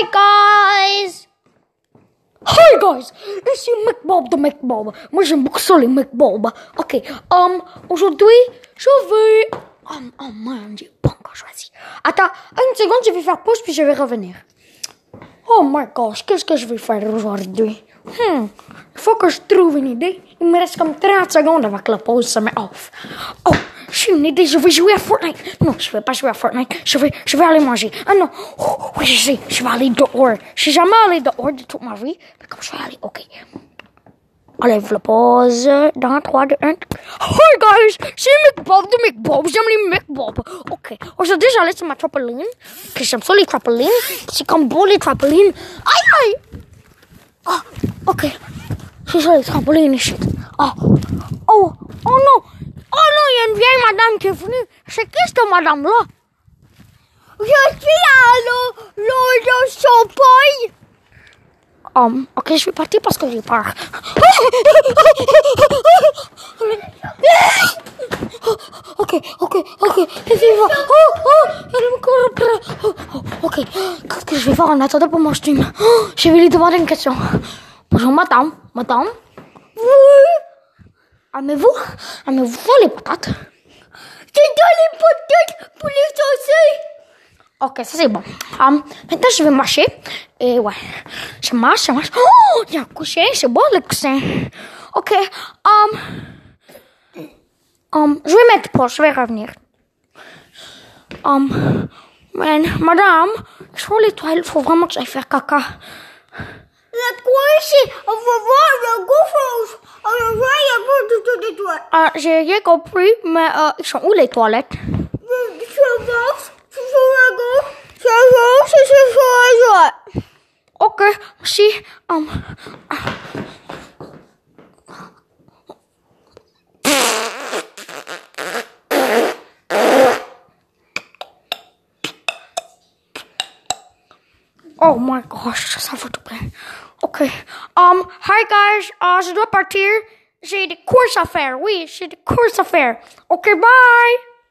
Hi guys! Hi guys! Ici McBob de McBob. Moi j'aime beaucoup ça les McBob. Ok, um, aujourd'hui je vais... Um, oh man, j'ai pas encore choisi. Attends, une seconde, je vais faire pause puis je vais revenir. Oh my gosh, qu'est-ce que je vais faire aujourd'hui? Hmm, faut que je trouve une idée. Il me reste comme 30 secondes avant que la pause se met off. Oh, Gente, deixa eu ver jogar Fortnite. Não, se vai para jogar Fortnite, se vai, se vai ali magie. Ah, não. Hoe is ze? Ze wil ali de oor. Ze zijn maar ali de orde die tot Marie. Dan kom ze ali, oké. Allee, even pauze. Dan het. Hoi guys, zie je McBob, de McBob, zie je McBob. Oké, okay. dus dat is alles mijn trampoline. Oké. heb zo'n trampoline. Ze kan bolle trampoline. Ai, ai. Ah, oké. Okay. Ze is al trampoline shit. Ah. Oh, oh no. Oh no, madame qui est venue. C'est qui cette madame-là? Je suis à l'eau, l'eau de champagne. Um, ok, je vais partir parce que j'ai peur. ok, ok, ok. Oh, oh, elle me court après. Oh, ok, qu'est-ce que je vais faire en attendant pour mon stream? Oh, je vais lui demander une question. Bonjour, madame. Madame? Oui, Aimez-vous? Aimez-vous les patates? Les potettes pour les saucer. Ok, ça c'est bon. Um, maintenant, je vais marcher. Et ouais, je marche, je marche. Oh, il y c'est beau le coussin. Ok, um, um, je vais mettre pause, je vais revenir. Um, man, madame, les toilettes, il faut vraiment que j'aille faire caca. La ici? On va voir j'ai rien compris, mais euh, ils sont où les toilettes Ok, si. Um, ah. Oh my gosh, dat tout Oké. Okay. Um, hi guys, eh, uh, je dois partir. J'ai des courses à faire. Oui, j'ai des courses à faire. Ok, bye.